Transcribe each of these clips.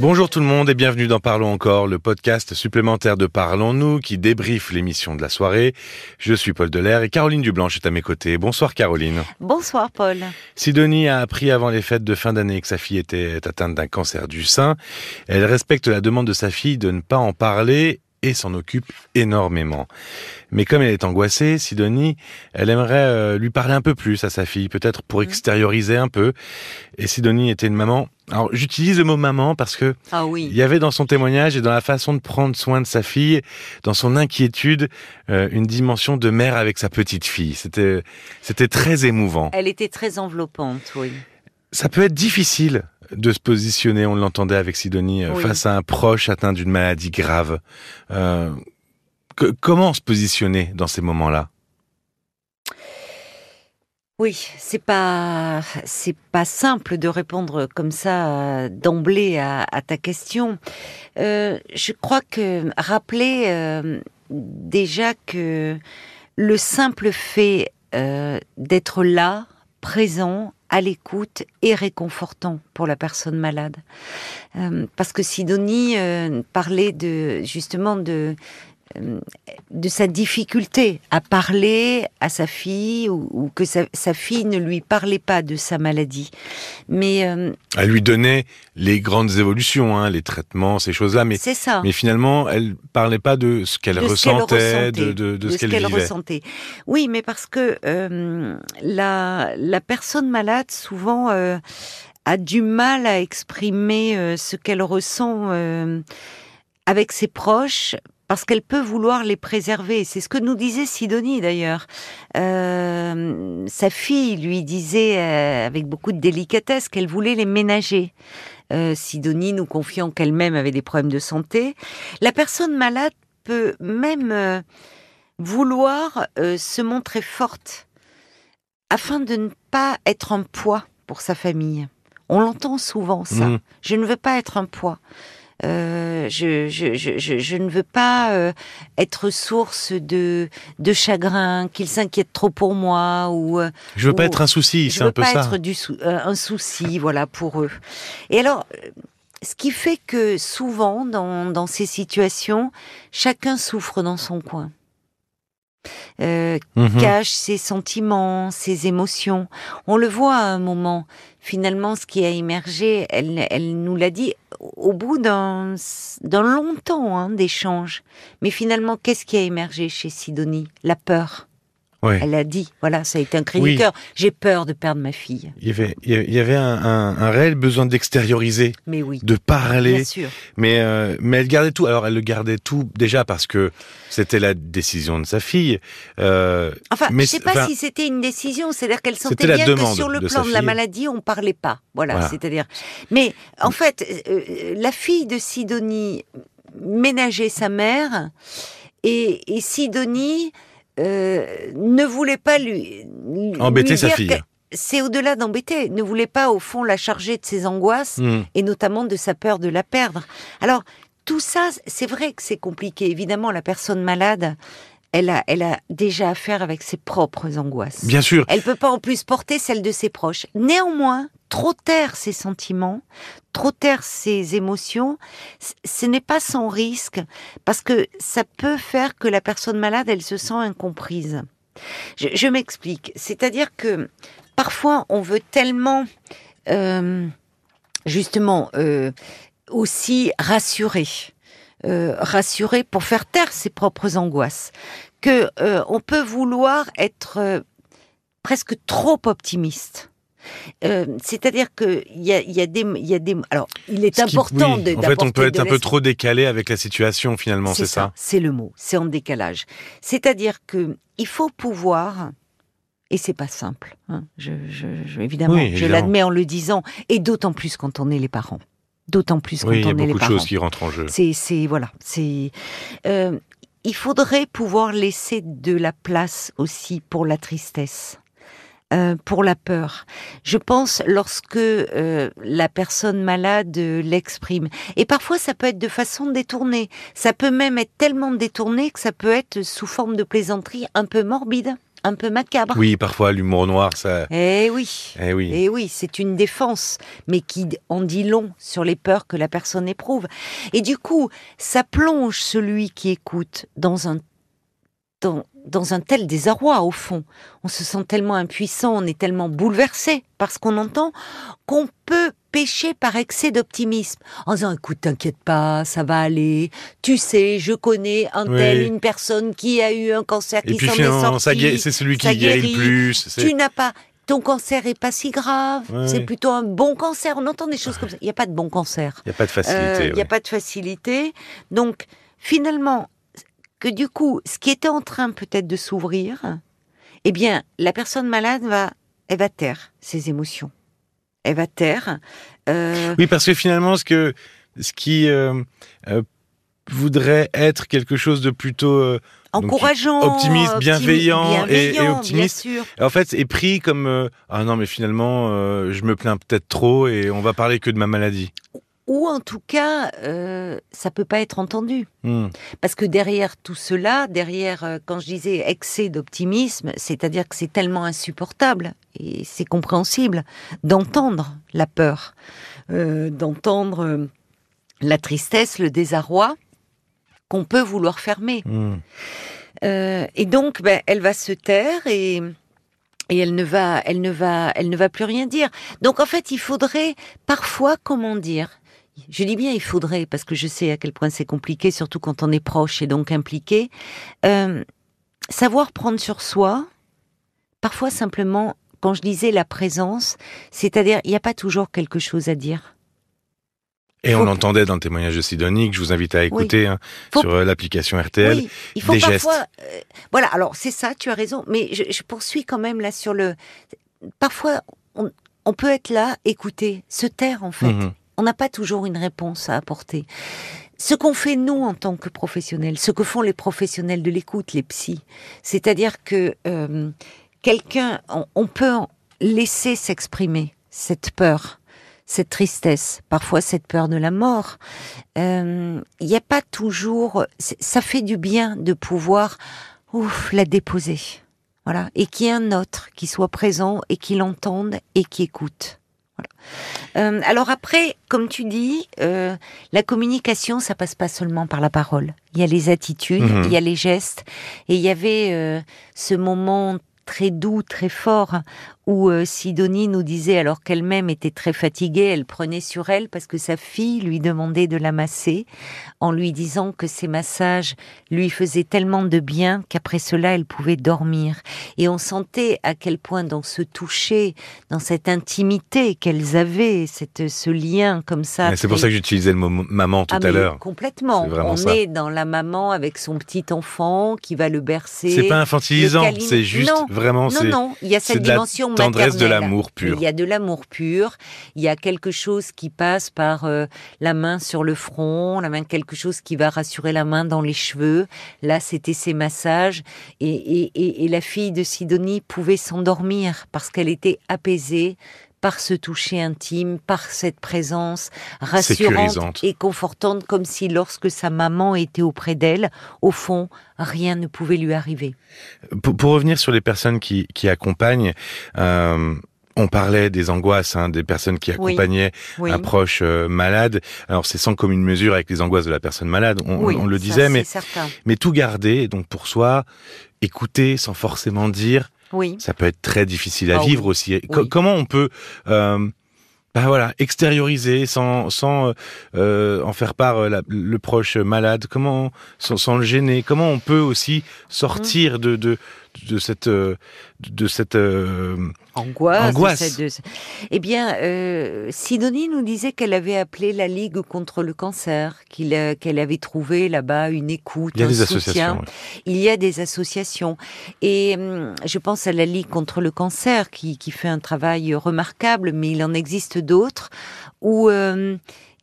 Bonjour tout le monde et bienvenue dans Parlons encore, le podcast supplémentaire de Parlons-nous qui débriefe l'émission de la soirée. Je suis Paul Delair et Caroline Dublanche est à mes côtés. Bonsoir Caroline. Bonsoir Paul. Sidonie a appris avant les fêtes de fin d'année que sa fille était atteinte d'un cancer du sein. Elle respecte la demande de sa fille de ne pas en parler et s'en occupe énormément. Mais comme elle est angoissée, Sidonie, elle aimerait euh, lui parler un peu plus à sa fille, peut-être pour mmh. extérioriser un peu. Et Sidonie était une maman. Alors j'utilise le mot maman parce que ah oui. il y avait dans son témoignage et dans la façon de prendre soin de sa fille, dans son inquiétude, euh, une dimension de mère avec sa petite fille. C'était c'était très émouvant. Elle était très enveloppante, oui. Ça peut être difficile de se positionner, on l'entendait avec Sidonie, euh, face à un proche atteint d'une maladie grave. Euh, comment se positionner dans ces moments-là? Oui, c'est pas c'est pas simple de répondre comme ça euh, d'emblée à, ta question. je crois que rappeler déjà que le simple fait d'être là, présent, à l'écoute et réconfortant pour la personne malade. Euh, parce que Sidonie euh, parlait de justement de de sa difficulté à parler à sa fille ou, que sa, fille ne lui parlait pas de sa maladie. Mais euh, elle lui donnait les grandes évolutions, hein, les traitements, ces choses-là. Mais c'est ça. Mais finalement, elle parlait pas de ce qu'elle ressentait, de, de, ce qu'elle ressentait. Oui, mais parce que euh, la la personne malade souvent a du mal à exprimer ce qu'elle ressent avec ses proches parce qu'elle peut vouloir les préserver. C'est ce que nous disait Sidonie d'ailleurs. Euh, sa fille lui disait euh, avec beaucoup de délicatesse qu'elle voulait les ménager. Euh, Sidonie nous confiant qu'elle-même avait des problèmes de santé. La personne malade peut même vouloir se montrer forte afin de ne pas être un poids pour sa famille. On l'entend souvent ça. Mmh. Je ne veux pas être un poids. Euh, je, je, je, je, ne veux pas euh, être source de, de chagrin, qu'ils s'inquiètent trop pour moi ou. Euh, je veux pas être un souci, c'est un peu ça. Je veux pas être du un souci, voilà, pour eux. Et alors, ce qui fait que souvent, dans, dans ces situations, chacun souffre dans son coin. Euh, mhm. cache ses sentiments, ses émotions. On le voit à un moment finalement, ce qui a émergé, elle, elle nous l'a dit au bout d'un long temps hein, d'échange. Mais finalement, qu'est-ce qui a émergé chez Sidonie? La peur. Elle a dit, voilà, ça a été un cri du cœur. J'ai peur de perdre ma fille. Il y avait, il y avait un, réel besoin d'extérioriser, mais oui, de parler. Bien sûr. Mais euh, mais elle gardait tout. Alors elle le gardait tout déjà parce que c'était la décision de sa fille. Euh, enfin, mais je sais pas si c'était une décision. C'est-à-dire qu'elle sentait bien que sur le plan de, la maladie, on parlait pas. Voilà, c'est-à-dire. Mais en fait, euh, la fille de Sidonie ménageait sa mère et, et Sidonie euh, ne voulait pas lui, embêter sa fille. C'est au-delà d'embêter, ne voulait pas au fond la charger de ses angoisses hmm. et notamment de sa peur de la perdre. Alors tout ça, c'est vrai que c'est compliqué. Évidemment, la personne malade, elle a, elle a déjà affaire avec ses propres angoisses. Bien sûr. Elle peut pas en plus porter celle de ses proches. Néanmoins, trop taire ses sentiments, trop taire ses émotions, ce n'est pas sans risque, parce que ça peut faire que la personne malade, elle se sent incomprise. Je, m'explique. C'est-à-dire que parfois, on veut tellement, euh, justement, euh, aussi rassurer. Euh, rassurer pour faire taire ses propres angoisses, que on peut vouloir être presque trop optimiste. Euh, c'est-à-dire que il y a, y, a des, y a des, alors il est important de. En fait, on peut être un peu trop décalé avec la situation finalement, c'est ça. c'est le mot, c'est en décalage. C'est-à-dire que il faut pouvoir. Et c'est pas simple. Hein. Je, je, évidemment, je l'admets en le disant, et d'autant plus quand on est les parents. D'autant plus quand on est les parents. Il y a beaucoup de choses qui rentrent en jeu. C'est, voilà, c'est. Euh, il faudrait pouvoir laisser de la place aussi pour la tristesse. Euh, pour la peur. Je pense lorsque euh, la personne malade l'exprime. Et parfois, ça peut être de façon détournée. Ça peut même être tellement détourné que ça peut être sous forme de plaisanterie un peu morbide un peu macabre. Oui, parfois l'humour noir, ça. Eh oui. Eh oui. Eh oui, c'est une défense, mais qui en dit long sur les peurs que la personne éprouve. Et du coup, ça plonge celui qui écoute dans un dans, dans un tel désarroi au fond. On se sent tellement impuissant, on est tellement bouleversé par ce qu'on entend qu'on peut pécher par excès d'optimisme en disant écoute t'inquiète pas ça va aller tu sais je connais un tel Oui. une personne qui a eu un cancer Et qui s'en est sorti c'est celui qui guérit le plus. tu n'as pas ton cancer est pas si grave Ouais, c'est plutôt un bon cancer on entend des choses comme ça il n'y a pas de bon cancer Il n'y a pas de euh, facilité. Il n'y a pas de facilité. Donc, finalement, que du coup, ce qui était en train peut-être de s'ouvrir, eh bien, la personne malade va, elle va taire ses émotions. Elle va taire. euh, Oui, parce que finalement, ce que ce qui euh, euh, voudrait être quelque chose de plutôt Donc, encourageant, optimiste, optimi- bienveillant et- optimiste. Bien sûr. en fait est pris comme euh, ah non mais finalement euh, je me plains peut-être trop et on va parler que de ma maladie. Ou en tout cas, euh, ça peut pas être entendu. Hmm. Parce que derrière tout cela, derrière, euh, quand je disais excès d'optimisme, c'est-à-dire que c'est tellement insupportable, et c'est compréhensible, d'entendre la peur, euh, d'entendre euh, la tristesse, le désarroi, qu'on peut vouloir fermer. Hmm. Et donc, ben, elle va se taire et et elle ne va, elle ne va, elle ne va plus rien dire. Donc en fait, il faudrait parfois, comment dire, je dis bien il faudrait parce que je sais à quel point c'est compliqué, surtout quand on est proche et donc impliqué. euh, savoir prendre sur soi, parfois simplement, quand je disais la présence, c'est-à-dire il n'y a pas toujours quelque chose à dire. Et Faut on l'entendait dans le témoignage de Sidonie que je vous invite à écouter hein, sur euh, l'application RTL. Oui, il faut des parfois. euh, voilà, alors c'est ça, tu as raison, mais je, je poursuis quand même là sur le. Parfois, on, on peut être là, écouter, se taire en fait. Mhm. On n'a pas toujours une réponse à apporter. Ce qu'on fait nous en tant que professionnels, ce que font les professionnels de l'écoute, les psys, c'est-à-dire que euh, quelqu'un, on, peut laisser s'exprimer cette peur, cette tristesse, parfois cette peur de la mort. Euh, Il n'y a pas toujours, ça fait du bien de pouvoir, ouf, la déposer, voilà, et qu'il y ait un autre qui soit présent et qui l'entende et qui écoute. Voilà. Euh, alors après, comme tu dis, euh, la communication, ça passe pas seulement par la parole. Il y a les attitudes, Mhm. il y a les gestes, et il y avait euh, ce moment très doux, très fort, où euh, Sidonie nous disait, alors qu'elle-même était très fatiguée, elle prenait sur elle parce que sa fille lui demandait de la masser, en lui disant que ces massages lui faisaient tellement de bien qu'après cela, elle pouvait dormir. Et on sentait à quel point dans ce toucher, dans cette intimité qu'elles avaient, cette, ce lien comme ça. C'est pour ça que j'utilisais le mot maman tout ah, à l'heure. Complètement. On ça. est dans la maman avec son petit enfant qui va le bercer. C'est pas infantilisant, c'est juste Non, vraiment Non, non, il y a cette dimension tendresse de l'amour pur. Il y a de l'amour pur. Il y a quelque chose qui passe par euh, la main sur le front, la main quelque chose qui va rassurer la main dans les cheveux. Là, c'était ses massages et, et, et, et la fille de Sidonie pouvait s'endormir parce qu'elle était apaisée par ce toucher intime, par cette présence rassurante et confortante, comme si lorsque sa maman était auprès d'elle, au fond, rien ne pouvait lui arriver. Pour, pour revenir sur les personnes qui, qui accompagnent, euh, on parlait des angoisses, hein, des personnes qui accompagnaient Oui. un proche euh, malade. Alors c'est sans commune mesure avec les angoisses de la personne malade, on, Oui, on le ça, disait, mais, mais tout garder, donc pour soi, écouter sans forcément dire, Oui. ça peut être très difficile à Ah vivre oui. aussi. Oui. Comment on peut... Euh, bah voilà, extérioriser sans sans euh, en faire part euh, la- le proche malade? Comment sans, sans le gêner? Comment on peut aussi sortir de de de cette euh, de cette euh, Angoisse. Angoisse. de cette- de ce- Eh bien, euh, Sidonie nous disait qu'elle avait appelé la Ligue contre le cancer, qu'il, euh, qu'elle avait trouvé là-bas une écoute, il y a un des soutien. associations. Il y a des associations. Et hum, je pense à la Ligue contre le cancer qui, qui fait un travail remarquable, mais il en existe d'autres où euh,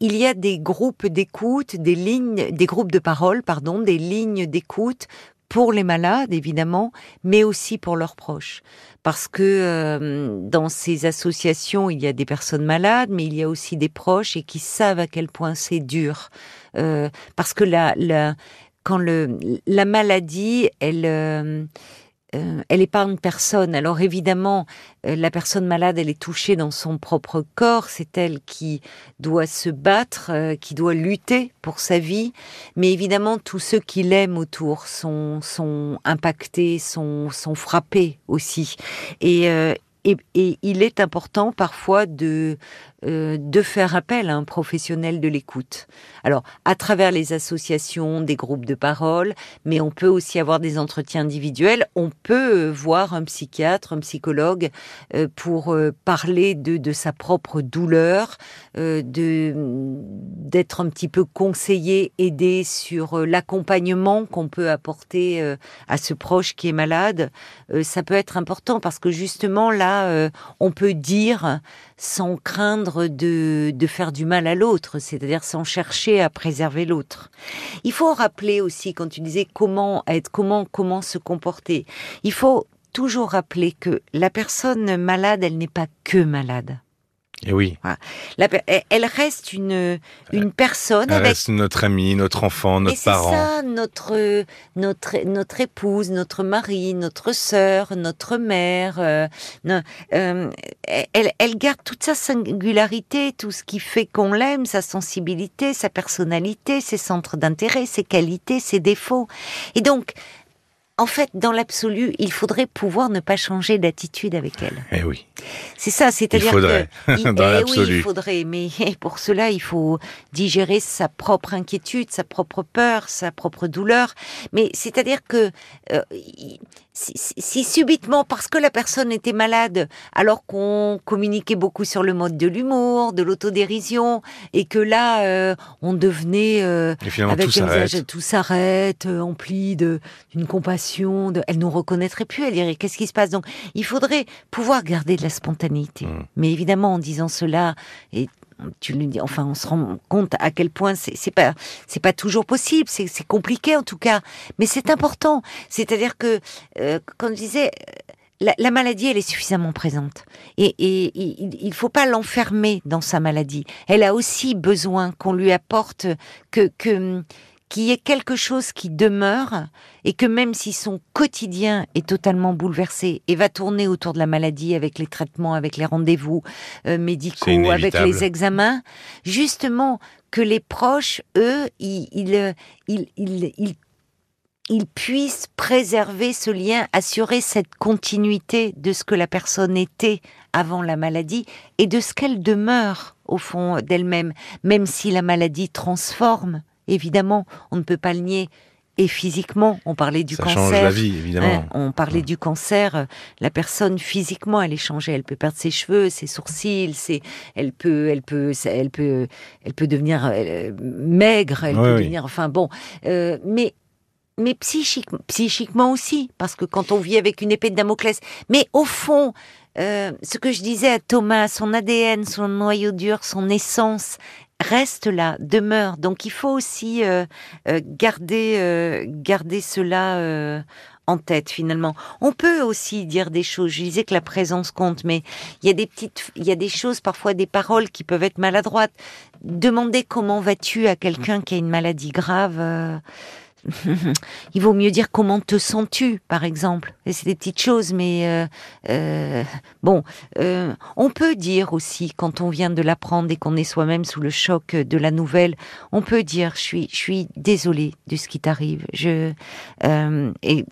il y a des groupes d'écoute, des lignes, des groupes de parole, pardon, des lignes d'écoute pour les malades, évidemment, mais aussi pour leurs proches. Parce que euh, dans ces associations, il y a des personnes malades, mais il y a aussi des proches et qui savent à quel point c'est dur. Euh, parce que la, la, quand le, la maladie, elle, euh, euh, elle épargne personne. Alors évidemment, euh, la personne malade, elle est touchée dans son propre corps. C'est elle qui doit se battre, euh, qui doit lutter pour sa vie. Mais évidemment, tous ceux qui l'aiment autour sont, sont impactés, sont, sont frappés aussi. Et, et, et, il est important parfois de euh, de faire appel à un professionnel de l'écoute. Alors, à travers les associations, des groupes de parole, mais on peut aussi avoir des entretiens individuels. On peut euh, voir un psychiatre, un psychologue euh, pour parler de, de sa propre douleur, d'être un petit peu conseillé, aidé sur l'accompagnement qu'on peut apporter à ce proche qui est malade. ça peut être important parce que justement là, on peut dire sans craindre de, de faire du mal à l'autre, c'est-à-dire sans chercher à préserver l'autre. Il faut rappeler aussi, quand tu disais comment être, comment, comment se comporter, il faut toujours rappeler que la personne malade, elle n'est pas que malade. Et eh oui. elle reste une, une personne. Elle reste notre amie, notre enfant, notre parent. C'est ça, notre, notre, notre épouse, notre mari, notre sœur, notre mère. Euh, euh, elle, elle garde toute sa singularité, tout ce qui fait qu'on l'aime, sa sensibilité, sa personnalité, ses centres d'intérêt, ses qualités, ses défauts. Et donc, en fait, dans l'absolu, il faudrait pouvoir ne pas changer d'attitude avec elle. Eh oui. C'est ça, c'est-à-dire il faudrait, dans l'absolu. Oui, il faudrait, mais pour cela, il faut digérer sa propre inquiétude, sa propre peur, sa propre douleur. Mais c'est-à-dire que euh, si, subitement, parce que la personne était malade, alors qu'on communiquait beaucoup sur le mode de l'humour, de l'autodérision, et que là, euh, on devenait euh, avec tout s'arrête, tout s'arrête, euh, empli de d'une compassion, de, elle nous reconnaîtrait plus, elle dirait qu'est-ce qui se passe? Donc, il faudrait pouvoir garder de la spontanéité. Mmh. Mais évidemment, en disant cela, et tu le dis, enfin, on se rend compte à quel point c'est pas, c'est pas toujours possible, c'est compliqué en tout cas, mais c'est important. C'est-à-dire que, euh, comme je disais, la, la, maladie, elle est suffisamment présente. Et, et, il faut pas l'enfermer dans sa maladie. Elle a aussi besoin qu'on lui apporte que, que qu'il y ait quelque chose qui demeure et que même si son quotidien est totalement bouleversé et va tourner autour de la maladie avec les traitements, avec les rendez-vous euh, médicaux, avec les examens, justement que les proches, eux, ils, ils, ils, ils, ils puissent préserver ce lien, assurer cette continuité de ce que la personne était avant la maladie et de ce qu'elle demeure au fond d'elle-même, même si la maladie transforme évidemment, on ne peut pas le nier. Et physiquement, on parlait du cancer. Ça change la vie, évidemment. Hein, on parlait du cancer. La personne physiquement, elle est changée. Elle peut perdre ses cheveux, ses sourcils. Elle peut, elle peut, elle peut, elle peut devenir euh, maigre. Elle peut devenir, enfin bon. Euh, mais mais psychique, psychiquement aussi, parce que quand on vit avec une épée de Damoclès, mais au fond, euh, ce que je disais à Thomas, son ADN, son noyau dur, son essence, reste là, demeure. Donc il faut aussi euh, euh, garder, euh, garder cela en tête finalement. On peut aussi dire des choses. Je disais que la présence compte, mais il y a des petites, il y a des choses parfois des paroles qui peuvent être maladroites. Demander comment vas-tu à quelqu'un qui a une maladie grave il vaut mieux dire comment te sens-tu, par exemple. Et c'est des petites choses, mais euh, euh, bon, euh, on peut dire aussi quand on vient de l'apprendre et qu'on est soi-même sous le choc de la nouvelle, on peut dire je suis, je suis désolée de ce qui t'arrive. Et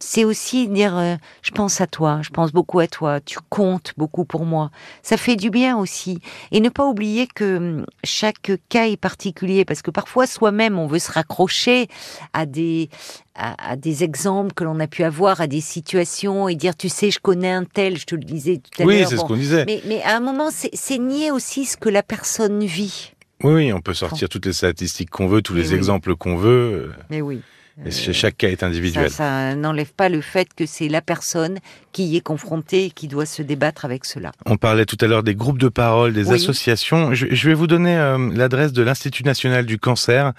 c'est aussi dire je pense à toi, je pense beaucoup à toi, tu comptes beaucoup pour moi. Ça fait du bien aussi et ne pas oublier que hum, chaque cas est particulier parce que parfois soi-même on veut se raccrocher à des, à, des exemples que l'on a pu avoir, à des situations et dire, tu sais, je connais un tel, je te le disais tout à l'heure. Oui, c'est ce qu'on disait. Mais, mais, à un moment, c'est nier aussi ce que la personne vit. Oui, on peut sortir toutes les statistiques qu'on veut, tous les exemples qu'on veut. Mais oui. Et chaque cas est individuel. Ça, n'enlève pas le fait que c'est la personne qui y est confrontée et qui doit se débattre avec cela. On parlait tout à l'heure des groupes de parole, des associations. Je, vais vous donner euh, l'adresse de l'Institut national du cancer,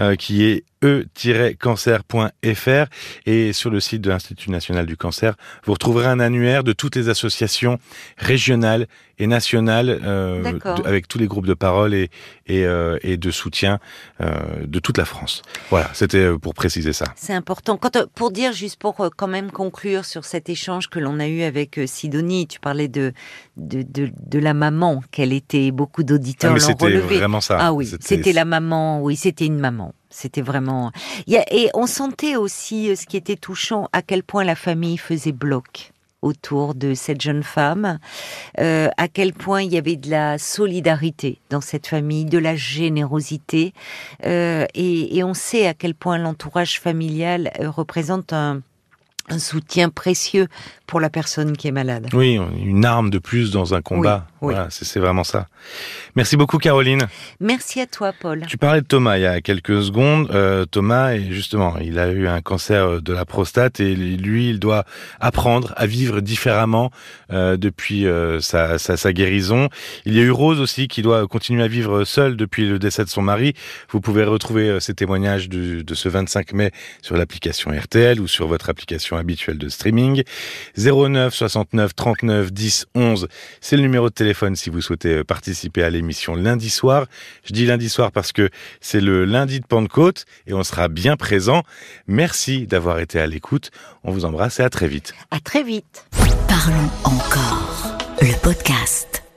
euh, qui est e-cancer.fr et sur le site de l'Institut national du cancer, vous retrouverez un annuaire de toutes les associations régionales et nationales euh, avec tous les groupes de parole et, et, euh, et de soutien euh, de toute la France. Voilà, c'était euh, pour préciser ça. C'est important. Quand, euh, pour dire, juste pour euh, quand même conclure sur cet échange que l'on a eu avec Sidonie, tu parlais de, de, de, de la maman, qu'elle était, beaucoup Ah, d'auditeurs mais l'ont c'était relevé. vraiment ça. Ah oui, c'était la maman, oui, c'était une maman. C'était vraiment. Et on sentait aussi euh, ce qui était touchant, à quel point la famille faisait bloc autour de cette jeune femme, euh, à quel point il y avait de la solidarité dans cette famille, de la générosité, euh, et, on sait à quel point l'entourage familial représente un soutien précieux pour la personne qui est malade. Oui, une arme de plus dans un combat. Oui, oui. Voilà, c'est vraiment ça. Merci beaucoup, Caroline. Merci à toi, Paul. Tu parlais de Thomas il y a quelques secondes. Euh, Thomas, justement, il a eu un cancer de la prostate et lui, il doit apprendre à vivre différemment euh, depuis euh, sa, sa, sa guérison. Il y a eu Rose aussi qui doit continuer à vivre seule depuis le décès de son mari. Vous pouvez retrouver euh, ces témoignages de ce 25 mai sur l'application RTL ou sur votre application habituelle de streaming. 09 69 39 10 11, c'est le numéro de téléphone si vous souhaitez euh, participer à l'émission lundi soir. Je dis lundi soir parce que c'est le lundi de Pentecôte et on sera bien présent. Merci d'avoir été à l'écoute. On vous embrasse et à très vite. À très vite. Parlons encore. Le podcast.